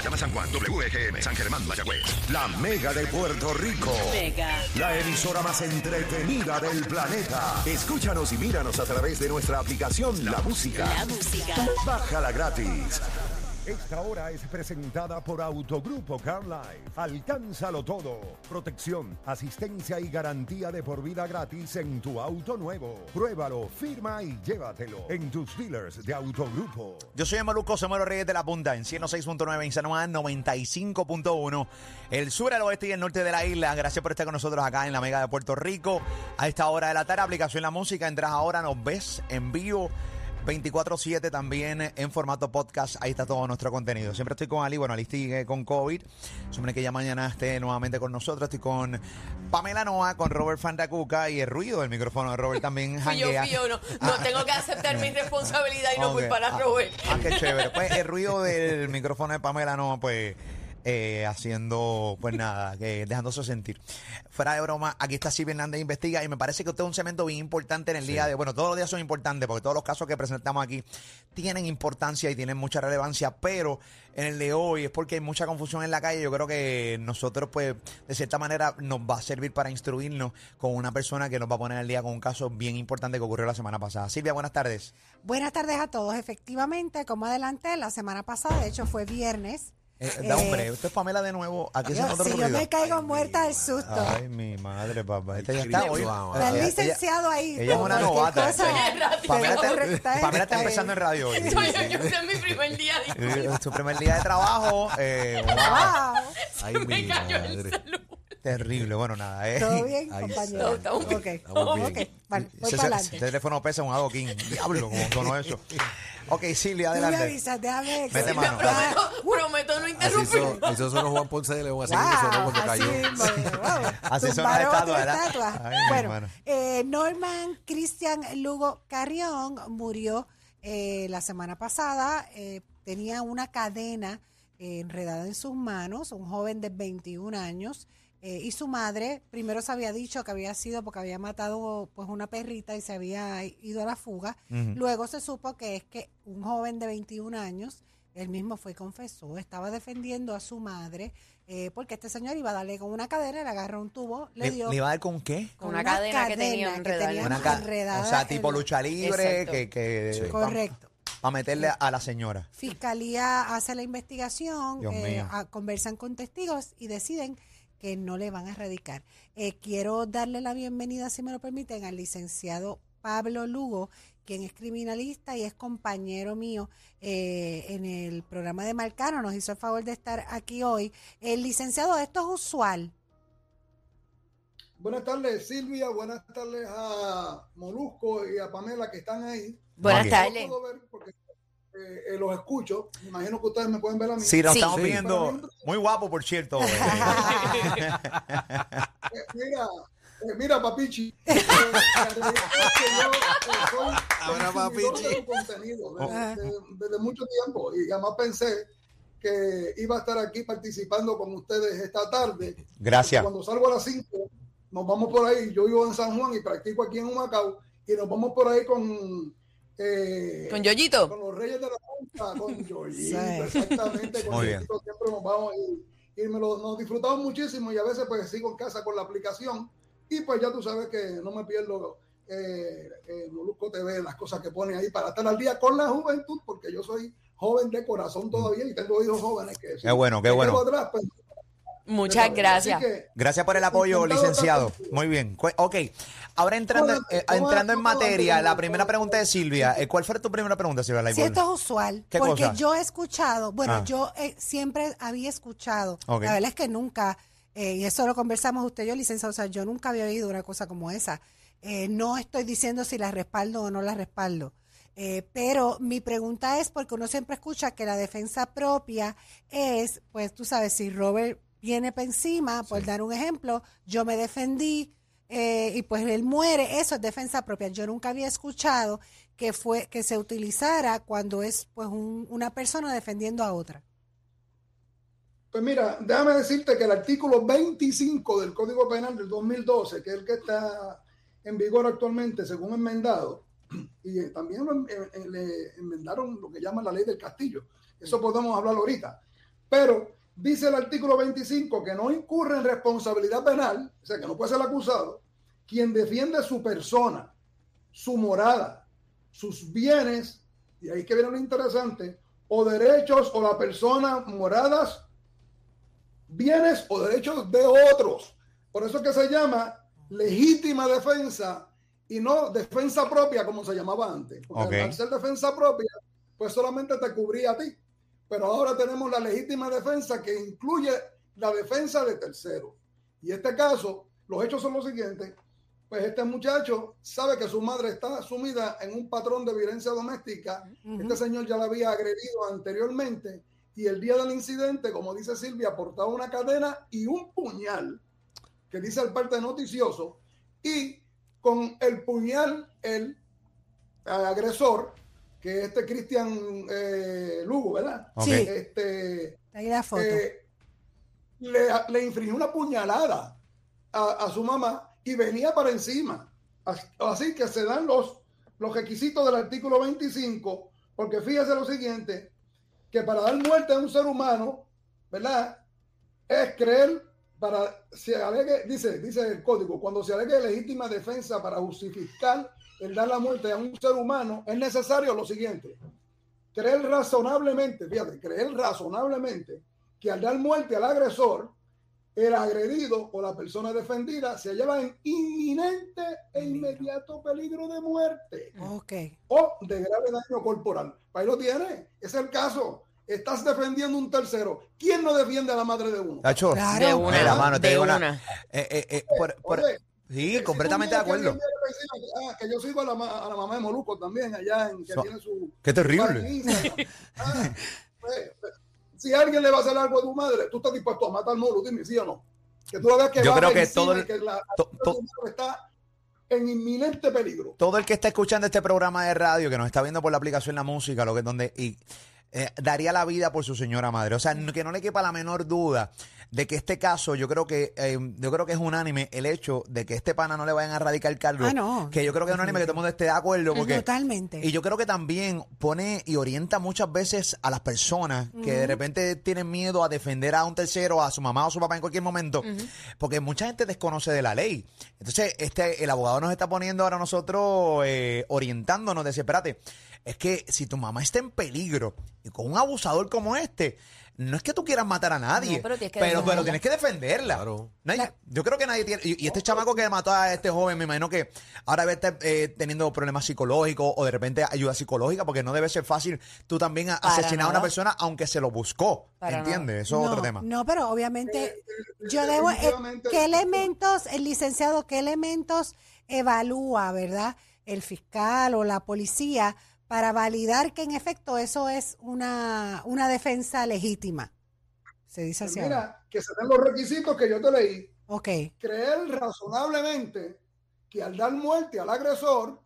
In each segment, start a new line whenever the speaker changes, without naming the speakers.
Llama San Juan, WGM, San Germán, Mayagüez. La Mega de Puerto Rico.
Mega.
La emisora más entretenida del planeta. Escúchanos y míranos a través de nuestra aplicación La Música.
La música.
Bájala gratis. Esta hora es presentada por Autogrupo Car Life. Alcánzalo todo. Protección, asistencia y garantía de por vida gratis en tu auto nuevo. Pruébalo, firma y llévatelo en tus dealers de Autogrupo.
Yo soy Maluco Somero Reyes de la Punta en 106.9 en San Juan, 95.1 el sur, el oeste y el norte de la isla. Gracias por estar con nosotros acá en la Mega de Puerto Rico. A esta hora de la tarde, aplicación La Música, entras ahora, nos ves en vivo. 24-7 también en formato podcast, ahí está todo nuestro contenido. Siempre estoy con Ali, bueno, Ali sigue con COVID, supone que ya mañana esté nuevamente con nosotros, estoy con Pamela Noa, con Robert Fandacuca y el ruido del micrófono de Robert también
Fui yo, fui yo, no, no tengo que aceptar mi responsabilidad y no culpar a Robert.
Ah, qué chévere. Pues el ruido del micrófono de Pamela no, pues eh, haciendo, pues nada, que dejándose sentir. Fuera de broma, aquí está Silvia Hernández Investiga y me parece que usted es un segmento bien importante en el día de, bueno, todos los días son importantes porque todos los casos que presentamos aquí tienen importancia y tienen mucha relevancia, pero en el de hoy es porque hay mucha confusión en la calle. Yo creo que nosotros, pues, de cierta manera nos va a servir para instruirnos con una persona que nos va a poner al día con un caso bien importante que ocurrió la semana pasada. Silvia, buenas tardes.
Buenas tardes a todos. Efectivamente, como adelanté, la semana pasada, de hecho fue viernes.
Eh, da,
Eh,
hombre, usted es Pamela de nuevo. Aquí
Yo-
otro
si yo
ruido.
me caigo muerta del susto.
Ay, mi madre, papá. Esta ya está hoy.
Está el licenciado ahí.
Ella es una novata. Pamela Pamela está empezando en radio hoy.
Yo, yo, yo, este es mi primer día.
Eh, Es su primer día de trabajo. eh, wow.
Ay,
Se me
mi
cayó el
madre.
celular.
Terrible. Bueno, nada. Eh.
¿Todo bien,
Ahí
compañero?
está. Estamos bien.
Ok,
Estamos bien.
ok. Vale, voy
Ese,
para
ese
adelante.
teléfono pesa un adoquín. Diablo, como sonó eso. Ok, Silvia,
Tú me
adelante.
avisas, déjame.
Mete mano.
Prometo, prometo no
Así
interrumpir.
hizo, hizo sonó Juan Ponce de León, así mismo sonó
Wow,
cuando
así
cayó.
mismo, wow.
Así son
Tumbaron
las estatuas,
otra
¿verdad?
estatua.
Ay, mi
bueno,
hermano.
eh, Norman Christian Lugo Carrión murió eh, la semana pasada. eh, tenía una cadena eh, enredada en sus manos, un joven de 21 años. Eh, y su madre primero se había dicho que había sido porque había matado pues una perrita y se había ido a la fuga. Luego se supo que es que un joven de 21 años, él mismo fue y confesó, estaba defendiendo a su madre eh, porque este señor iba a darle con una cadena, le agarró un tubo, le
¿Le,
dio
le iba a dar con qué?
Con una cadena que tenía enredada.
tenía
Una ca-
enredada
o sea, tipo lucha libre,
Exacto.
que, que
Correcto.
Para meterle a la señora.
Fiscalía hace la investigación, eh, a- conversan con testigos y deciden que no le van a erradicar. Eh, quiero darle la bienvenida, si me lo permiten, al licenciado Pablo Lugo, quien es criminalista y es compañero mío eh, en el programa de Marcano. Nos hizo el favor de estar aquí hoy. El licenciado, esto es usual.
Buenas tardes, Silvia. Buenas tardes a Molusco y a Pamela que están ahí.
Buenas tardes.
No puedo ver porque eh, los escucho. Me imagino que ustedes me pueden ver a mí.
Sí, nos
Sí.
estamos
Sí.
viendo. Muy guapo, por cierto. eh.
Eh, mira, eh, mira, papichi. eh, yo,
Ahora, papichi.
de su contenido desde, desde- desde mucho tiempo y además pensé que iba a estar aquí participando con ustedes esta tarde.
Gracias.
Cuando salgo a las 5, nos vamos por ahí. Yo vivo en San Juan y practico aquí en Humacao. Y nos vamos por ahí con. Eh,
Con Yoyito.
Con los Reyes de la Punta, con Yoyito,
Sí.
exactamente. Con
Muy bien.
Siempre nos vamos y, y me lo, nos disfrutamos muchísimo. Y a veces, pues sigo en casa con la aplicación. Y pues ya tú sabes que no me pierdo. Eh, eh, Molusco TV, las cosas que pone ahí para estar al día con la juventud, porque yo soy joven de corazón todavía y tengo hijos jóvenes que
Qué bueno, qué bueno.
atrás, pues,
Muchas gracias.
que,
Gracias por el apoyo, licenciado. Muy bien. Ok. Ahora entrando, eh, entrando en materia, la primera pregunta de Silvia. eh, ¿Cuál fue tu primera pregunta, Silvia?
Si esto es usual,
¿Qué
porque
cosa?
yo he escuchado, bueno,
Ah.
yo eh, siempre había escuchado, la verdad es que nunca, eh, y eso lo conversamos usted y yo, licenciado, o sea, yo nunca había oído una cosa como esa. Eh, no estoy diciendo si la respaldo o no la respaldo. Eh, pero mi pregunta es, porque uno siempre escucha que la defensa propia es, pues tú sabes, si Robert viene para encima, por dar un ejemplo, yo me defendí eh, y pues él muere, eso es defensa propia. Yo nunca había escuchado que fue que se utilizara cuando es pues un- una persona defendiendo a otra.
Pues mira, déjame decirte que el artículo 25 del Código Penal del 2012, que es el que está en vigor actualmente, según enmendado, y eh, también lo en- eh, le enmendaron lo que llaman la ley del castillo. Eso podemos hablar ahorita. Pero dice el artículo 25 que no incurre en responsabilidad penal, o sea, que no puede ser acusado, quien defiende su persona, su morada, sus bienes, y ahí que viene lo interesante, o derechos o la persona, moradas, bienes o derechos de otros. Por eso es que se llama legítima defensa y no defensa propia como se llamaba antes. Porque
Ok.
al ser defensa propia, pues solamente te cubría a ti. Pero ahora tenemos la legítima defensa que incluye la defensa de terceros. Y este caso, los hechos son los siguientes. Pues este muchacho sabe que su madre está sumida en un patrón de violencia doméstica. Este señor ya la había agredido anteriormente y el día del incidente, como dice Silvia, portaba una cadena y un puñal, que dice el parte noticioso, y con el puñal el agresor, que es este Cristian eh, Lugo, ¿verdad?
Sí.
Este,
Ahí la foto.
eh, le, le infringió una puñalada a, a su mamá y venía para encima. As- Así que se dan los, los requisitos del artículo 25, porque fíjese lo siguiente, que para dar muerte a un ser humano, ¿verdad? Es creer para, se alegue, dice, dice el código, cuando se alegue legítima defensa para justificar el dar la muerte a un ser humano, es necesario lo siguiente, creer razonablemente, fíjate, creer razonablemente que al dar muerte al agresor, el agredido o la persona defendida se hallaba en inminente e inmediato peligro de muerte o de grave daño corporal. Ahí lo tiene, es el caso. Estás defendiendo un tercero. ¿Quién no defiende a la madre de uno?
Tacho,
Claro.
De una.
Mira, mano, te
de
digo una-
una.
eh, eh, eh, por- por-
Oye,
sí, completamente de
que
acuerdo.
dice, ah, que yo sigo a la, ma- a la mamá de Moluco también, allá en que
So-
tiene su.
Qué terrible.
Ah, pues, si alguien le va a hacer algo a tu madre, tú estás dispuesto a matar al Molu, dime sí o no. Que tú veas que
Yo
va
creo que todo el-
que la,
to-
la-
to-
tu madre está en inminente peligro.
todo el que está escuchando este programa de radio, que nos está viendo por la aplicación La Música, lo que es donde y eh, daría la vida por su señora madre. O sea, que no le quepa la menor duda de que este caso, yo creo que eh, yo creo que es unánime el hecho de que este pana no le vayan a radicar cargo.
Ah, no.
Que yo creo que es unánime que todo el mundo esté de acuerdo. Porque,
Totalmente.
Y yo creo que también pone y orienta muchas veces a las personas que de repente tienen miedo a defender a un tercero, a su mamá o su papá en cualquier momento, porque mucha gente desconoce de la ley. Entonces, este, el abogado nos está poniendo ahora a nosotros eh, orientándonos, de decir, espérate, es que si tu mamá está en peligro y con un abusador como este, no es que tú quieras matar a nadie,
No, pero tienes que
pero, pero
defenderla.
tienes que defenderla.
Claro.
Yo creo que nadie tiene. Y, y este chamaco que mató a este joven, me imagino que ahora debe estar eh, teniendo problemas psicológicos o de repente ayuda psicológica, porque no debe ser fácil tú también a-
Para
asesinar a una
nada.
persona aunque se lo buscó.
Para
¿Entiendes? Eso es
no,
otro tema.
No, pero obviamente yo
eh,
debo... eh,
definitivamente-
¿Qué elementos, el licenciado, qué elementos evalúa, verdad, el fiscal o la policía para validar que en efecto eso es una, una defensa legítima? Se dice
Pues
así. ahora.
mira, que se den los requisitos que yo te leí.
Ok.
creer razonablemente que al dar muerte al agresor,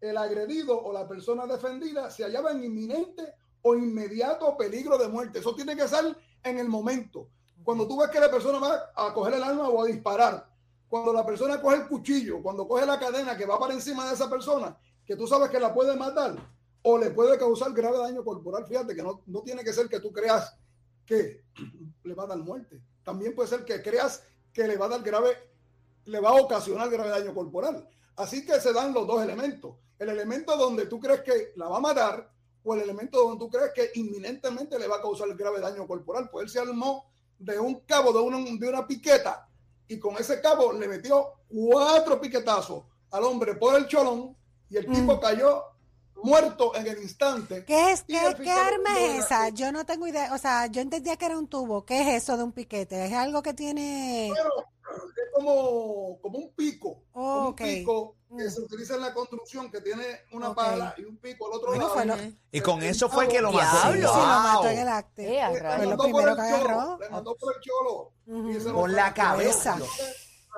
el agredido o la persona defendida se hallaba en inminente o inmediato peligro de muerte. Eso tiene que ser en el momento. Cuando tú ves que la persona va a coger el arma o a disparar, cuando la persona coge el cuchillo, cuando coge la cadena que va para encima de esa persona, que tú sabes que la puede matar o le puede causar grave daño corporal, fíjate que no, no tiene que ser que tú creas que le va a dar muerte. También puede ser que creas que le va a dar grave, le va a ocasionar grave daño corporal. Así que se dan los dos elementos. El elemento donde tú crees que la va a matar o el elemento donde tú crees que inminentemente le va a causar grave daño corporal. Pues él se armó de un cabo, de una, de una piqueta y con ese cabo le metió cuatro piquetazos al hombre por el cholón y el tipo cayó muerto en el instante.
¿Qué es? ¿Qué, qué arma es esa?
agarró.
Yo no tengo idea. O sea, yo entendía que era un tubo. ¿Qué es eso de un piquete? ¿Es algo que tiene...?
Bueno, es como, como un pico. como
Oh,
un pico que
Mm.
se utiliza en la construcción que tiene una pala y un pico al otro
Bueno,
lado.
fue lo-
Y con eso fue que lo mató.
Sí, lo mató en el acto.
Eh.
Fue lo
por
primero
el
que
cholo,
agarró.
Le mandó por el cholo.
Ujú.
y se lo
Por la
cabeza.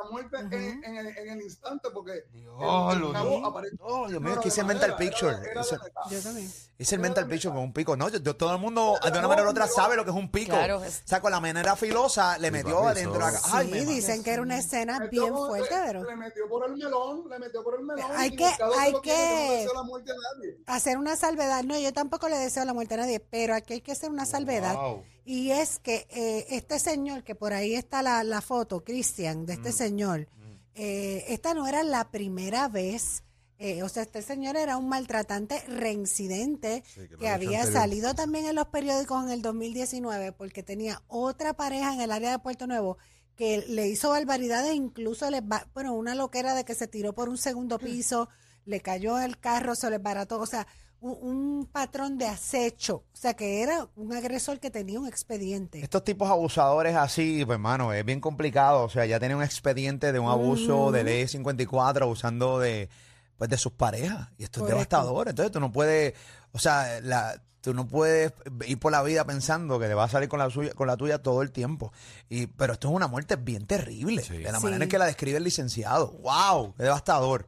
Muerte en, en el, en el instante porque el- el cabo
Dios.
aparentemente
Oh, Dios mío,
no
es que
era
hice el mental
madera,
picture.
era- era.
Yo también.
Hice el mental picture con un pico. No, yo- yo- todo el mundo de una manera u otra sabe lo que es un pico.
Claro.
O sea, con la manera filosa le metió adentro. Ay,
Sí, dicen que era una escena
Metió
bien fuerte, pero
Le metió por el melón, le metió por el melón.
Hay que- hay que-
no deseo la muerte a nadie.
hacer una salvedad. No, yo tampoco le deseo la muerte a nadie, pero aquí hay que hacer una salvedad.
Wow.
Y es que eh, este señor, que por ahí está la, la foto, Cristian, de
Mm.
este señor, eh, esta no era la primera vez. eh, o sea, este señor era un maltratante reincidente
Sí, que
había
anterior.
salido también en los periódicos en el 2019 porque tenía otra pareja en el área de Puerto Nuevo que le hizo barbaridades, incluso le ba- bueno, una loquera de que se tiró por un segundo piso, le cayó el carro, se le barató, o sea, un, un patrón de acecho, o sea, que era un agresor que tenía un expediente.
Estos tipos abusadores así, pues hermano, es bien complicado. O sea, ya tiene un expediente de un abuso de ley 54 abusando de, pues, de sus parejas. Y esto es devastador. Entonces tú no puedes, o sea, la, tú no puedes ir por la vida pensando que te va a salir con la, suya, con la tuya todo el tiempo. Y, pero esto es una muerte bien terrible.
Sí.
De la
Sí.
manera en que la describe el licenciado. ¡Wow! ¡Qué devastador!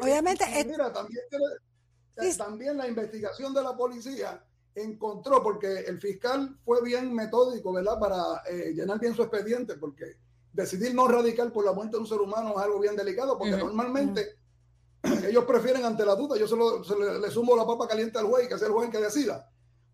Obviamente, es-
mira, también. También la investigación de la policía encontró, porque el fiscal fue bien metódico, ¿verdad? Para eh, llenar bien su expediente, porque decidir no radical por la muerte de un ser humano es algo bien delicado, porque normalmente ellos prefieren ante la duda, yo se, lo- se le, le sumo la papa caliente al juez, que sea el juez que decida.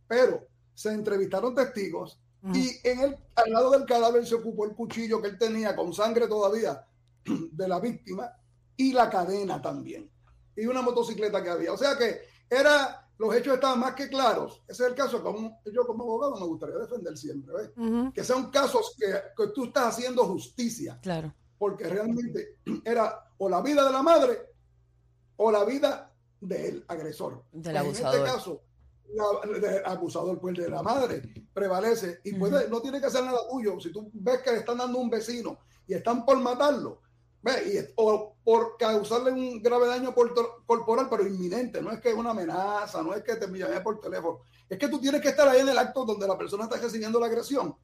Pero se entrevistaron testigos y en el, al lado del cadáver se ocupó el cuchillo que él tenía con sangre todavía de la víctima y la cadena también. Y una motocicleta que había. O sea que era, los hechos estaban más que claros. Ese es el caso que yo como abogado me gustaría defender siempre. ¿ves?
ujú,
Que sean casos que, que tú estás haciendo justicia
Claro.
porque realmente era o la vida de la madre o la vida del agresor.
Del
Pues
abusador.
En este caso, la, del abusador, pues de la madre, prevalece y puede, no tiene que hacer nada tuyo. Si tú ves que le están dando un vecino y están por matarlo, o por causarle un grave daño corporal, pero inminente, no es que es una amenaza, no es que te llamé por teléfono, es que tú tienes que estar ahí en el acto donde la persona está recibiendo la agresión.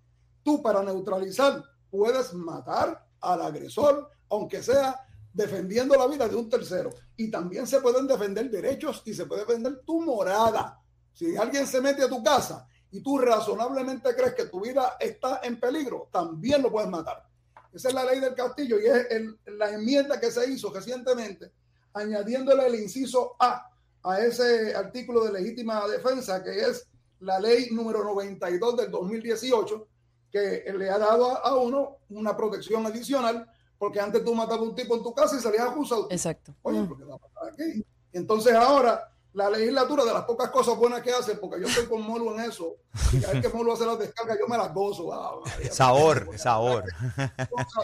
Tú para neutralizar puedes matar al agresor, aunque sea defendiendo la vida de un tercero. Y también se pueden defender derechos y se puede defender tu morada. Si alguien se mete a tu casa y tú razonablemente crees que tu vida está en peligro, también lo puedes matar. Esa es la ley del castillo y es el- la enmienda que se hizo recientemente, añadiéndole el inciso A a ese artículo de legítima defensa, que es la ley número 92 del 2018, que le ha dado a, uno una protección adicional, porque antes tú matabas a un tipo en tu casa y salías acusado.
Exacto.
Oye, ¿pero qué va a pasar aquí? Entonces ahora la legislatura de las pocas cosas buenas que hace, porque yo estoy con Molo en eso, y cada vez que Molo hace las descargas, yo me las gozo. ah, María.
Sabor, sabor.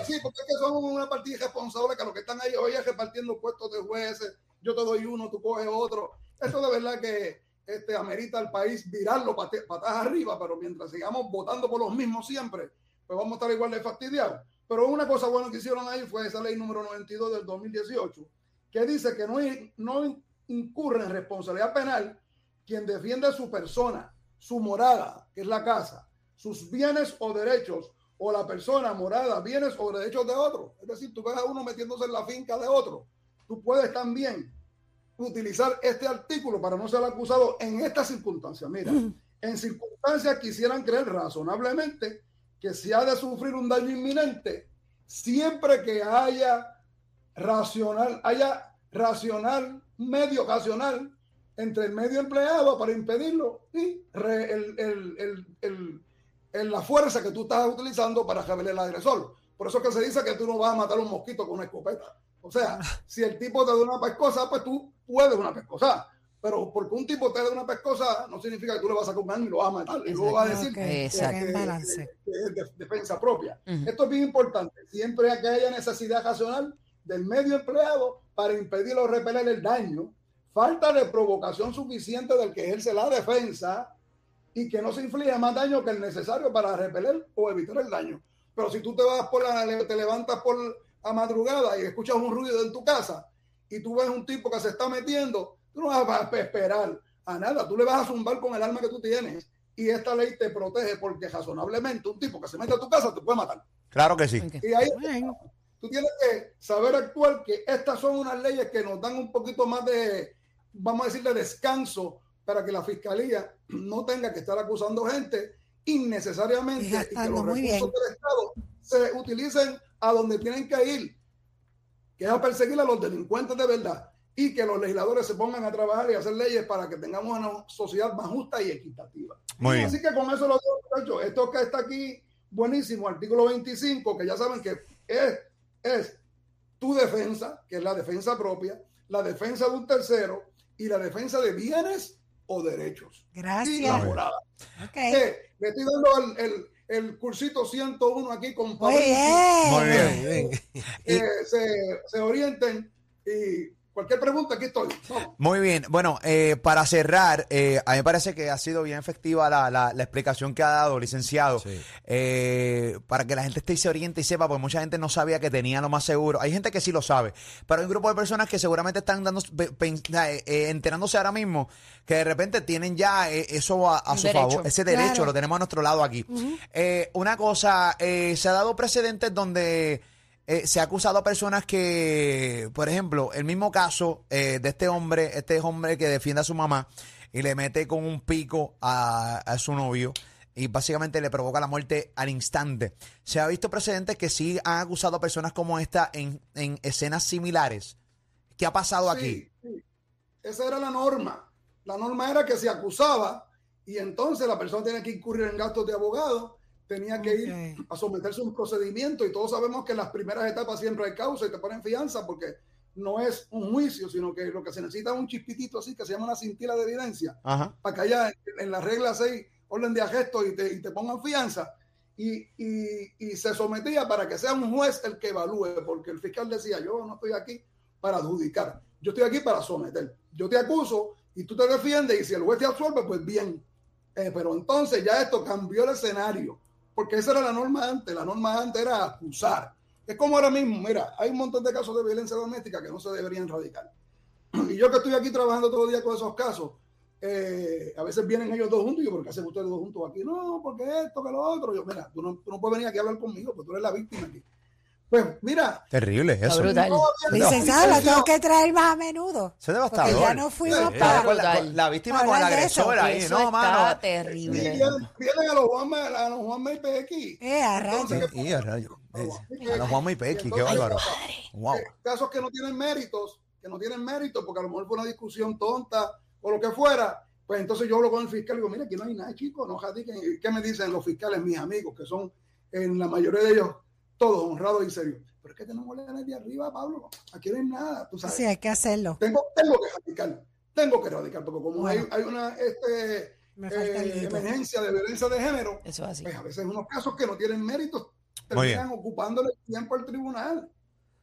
Sí, porque es que son una partida irresponsable que los que están ahí hoy es repartiendo puestos de jueces, yo te doy uno, tú coges otro. Esto de verdad que este, amerita al país virarlo patas arriba, pero mientras sigamos votando por los mismos siempre, pues vamos a estar igual de fastidiados. Pero una cosa buena que hicieron ahí fue esa ley número 92 del 2018, que dice que no, no incurre en responsabilidad penal quien defiende su persona, su morada, que es la casa, sus bienes o derechos, o la persona, morada, bienes o derechos de otro. Es decir, tú ves a uno metiéndose en la finca de otro. Tú puedes también utilizar este artículo para no ser acusado en estas circunstancias. Mira, en circunstancias quisieran creer razonablemente que si ha de sufrir un daño inminente, siempre que haya racional, haya racional, medio racional entre el medio empleado para impedirlo y re- el, el- el- el- el- la fuerza que tú estás utilizando para revelar al agresor. Por eso es que se dice que tú no vas a matar a un mosquito con una escopeta. O sea, si el tipo te da una pescosa, pues tú puedes una pescosa. Pero porque un tipo te da una pescosa no significa que tú le vas a sacar un arma y lo vas a matar. Y luego vas a decir que- es de- defensa propia.
Ujú.
Esto es bien importante. Siempre que haya necesidad racional del medio empleado para impedir o repeler el daño, falta de provocación suficiente del que ejerce la defensa y que no se inflige más daño que el necesario para repeler o evitar el daño. Pero si tú te vas por la, te levantas por a madrugada y escuchas un ruido en tu casa y tú ves un tipo que se está metiendo, tú no vas a esperar a nada, tú le vas a zumbar con el arma que tú tienes y esta ley te protege porque razonablemente un tipo que se mete a tu casa te puede matar.
Claro que sí.
Y ahí
Bien.
Tú tienes que saber actuar que estas son unas leyes que nos dan un poquito más de, vamos a decir, de descanso para que la fiscalía no tenga que estar acusando gente innecesariamente y que los recursos
bien.
del Estado se utilicen a donde tienen que ir, que es a perseguir a los delincuentes de verdad. y que los legisladores se pongan a trabajar y hacer leyes para que tengamos una sociedad más justa y equitativa.
Muy bien.
Así que con eso lo digo, muchachos. Esto que está aquí, buenísimo, artículo 25, que ya saben que es, es tu defensa, que es la defensa propia, la defensa de un tercero y la defensa de bienes o derechos. Y la
Gracias.
morada. Le estoy dando el, el, el cursito 101 aquí con
Muy
Pablo.
bien.
Muy bien.
Se, se orienten y cualquier pregunta aquí estoy. Vamos.
Muy bien. Bueno, eh, para cerrar, eh, a mí me parece que ha sido bien efectiva la, la- la explicación que ha dado, licenciado,
Sí.
eh, para que la gente esté y se oriente y sepa, porque mucha gente no sabía que tenía lo más seguro. Hay gente que sí lo sabe, pero hay un grupo de personas que seguramente están dando, pe- pen- eh, eh, enterándose ahora mismo que de repente tienen ya eh, eso a, su
derecho.
favor, ese derecho
Claro.
lo tenemos a nuestro lado aquí. Eh, una cosa, eh, se ha dado precedentes donde eh, se ha acusado a personas que, por ejemplo, el mismo caso eh, de este hombre, este hombre que defiende a su mamá y le mete con un pico a, su novio y básicamente le provoca la muerte al instante. Se ha visto precedentes que sí han acusado a personas como esta en, en escenas similares. ¿Qué ha pasado aquí?
Sí. Esa era la norma. La norma era que se acusaba y entonces la persona tenía que incurrir en gastos de abogado, tenía que ir a someterse a un procedimiento y todos sabemos que en las primeras etapas siempre hay causa y te ponen fianza porque no es un juicio, sino que lo que se necesita es un chispitito así que se llama una cintila de evidencia
Ajá.
para que haya en la regla 6 orden de arresto y te, y te pongan fianza. Y, y- y se sometía para que sea un juez el que evalúe, porque el fiscal decía, yo no estoy aquí para adjudicar, yo estoy aquí para someter. Yo te acuso y tú te defiendes y si el juez te absuelve, pues bien. Eh, pero entonces ya esto cambió el escenario, porque esa era la norma antes, la norma antes era acusar. Es como ahora mismo, mira, hay un montón de casos de violencia doméstica que no se deberían erradicar. Y yo que estoy aquí trabajando todo el día con esos casos, eh, a veces vienen ellos dos juntos y yo, ¿por qué hacen ustedes dos juntos aquí? No, porque esto, que lo otro. Yo, mira, tú no, tú no puedes venir aquí a hablar conmigo, porque tú eres la víctima aquí. Pues mira,
Terrible eso.
brutal.
Licenciado, lo
licencia.
tengo que traer más a menudo.
Eso es
Porque
devastador.
ya no fuimos
Sí,
para.
Con la, la víctima con la
hablar de eso.
agresora ahí,
Eso
no,
está
mano.
Terrible.
vienen, vienen a los Juanma, a los Juanma y Pequi.
Eh, a rayos.
A rayo.
¿qué-
A los Juanma y Pequi, qué bárbaro. Wow.
eh, casos que no tienen méritos, que no tienen méritos, porque a lo mejor fue una discusión tonta o lo que fuera, pues entonces yo hablo con el fiscal y digo, mira, aquí no hay nada, chicos, no radiquen. ¿Y ¿Qué me dicen los fiscales, mis amigos, que son en la mayoría de ellos todos honrados y serios? Pero es que tenemos la de arriba, Pablo. Aquí no hay nada, tú sabes.
Sí, hay que hacerlo.
Tengo, tengo que radicar, tengo que radicar, porque como
Bueno.
hay, hay una este, eh, emergencia de violencia de género,
Eso es así.
pues a veces unos casos que no tienen méritos terminan ocupándole tiempo al tribunal.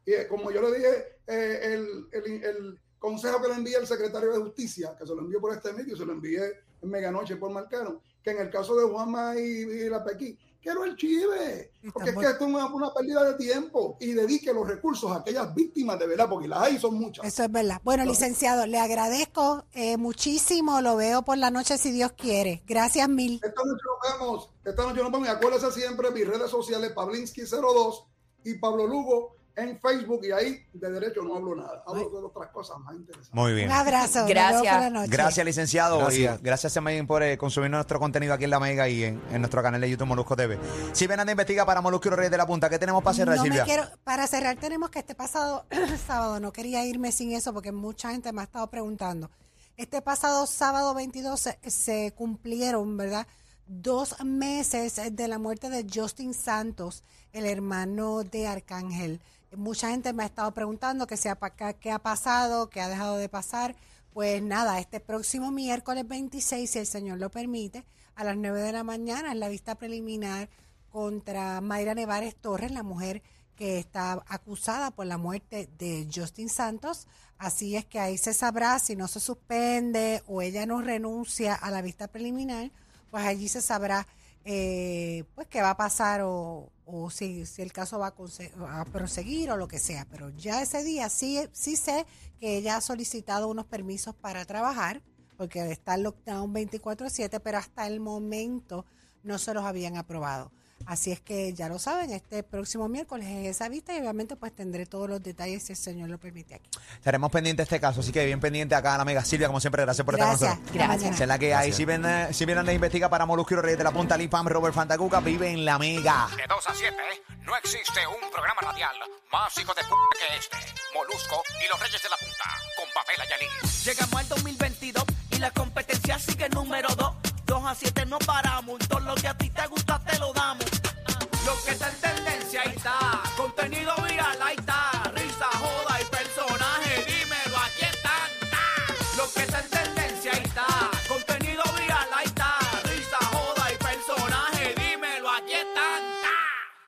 Y eh, como yo le dije, eh, el, el- el consejo que le envié al secretario de Justicia, que se lo envió por este medio, se lo envié en Meganoche por Marcano, que en el caso de Juanma y, y la Pequi, quiero el chive, porque es que esto es una, una pérdida de tiempo y dedique los recursos a aquellas víctimas de verdad, porque las hay son muchas.
Eso es verdad. Bueno, licenciado, le agradezco eh, muchísimo. Lo veo por la noche si Dios quiere. Gracias mil.
Esta noche nos vemos, esta noche nos vemos y acuérdese siempre mis redes sociales, Pablinsky02 y Pablo Lugo en Facebook y ahí de derecho no hablo nada, hablo de otras cosas más interesantes.
Muy bien.
Un abrazo.
Gracias.
noche.
Gracias, licenciado.
Gracias.
Y gracias también por eh, consumir nuestro contenido aquí en La Mega y en, en nuestro canal de YouTube Molusco TV. Silvia Hernández investiga para Molusco y los Reyes de la Punta. ¿Qué tenemos para cerrar,
No me
Silvia?
quiero, para cerrar tenemos que este pasado sábado, no quería irme sin eso porque mucha gente me ha estado preguntando. Este pasado sábado 22 se, se cumplieron, ¿verdad? Dos meses de la muerte de Justin Santos, el hermano de Arcángel. Mucha gente me ha estado preguntando qué, sea, qué ha pasado, qué ha dejado de pasar. Pues nada, este próximo miércoles 26, si el Señor lo permite, a las 9 de la mañana, en la vista preliminar contra Mayra Nevares Torres, la mujer que está acusada por la muerte de Justin Santos. Así es que ahí se sabrá si no se suspende o ella no renuncia a la vista preliminar, pues allí se sabrá eh, pues qué va a pasar o, o si, si el caso va a, a proseguir o lo que sea. Pero ya ese día sí, sí sé que ella ha solicitado unos permisos para trabajar, porque está el lockdown 24/7, pero hasta el momento no se los habían aprobado. Así es que ya lo saben, este próximo miércoles es esa vista y obviamente pues tendré todos los detalles si el Señor lo permite aquí.
Estaremos pendientes de este caso, así que bien pendiente acá a la Mega. Silvia, como siempre, gracias por estar con
Gracias.
nosotros.
Gracias.
Esa es la que hay. Silvia Hernández Silvia Hernández investiga para Molusco y los Reyes de la Punta. Lipam, Robert Fantacuca vive en la Mega.
De 2 a 7, no existe un programa radial más hijo de p que este. Molusco y los Reyes de la Punta. con Pamela Yaní.
Llegamos al 2022 y la competencia sigue número 2. 2 a 7 no paramos, todo lo que a ti te gusta te lo damos lo que está en tendencia ahí está.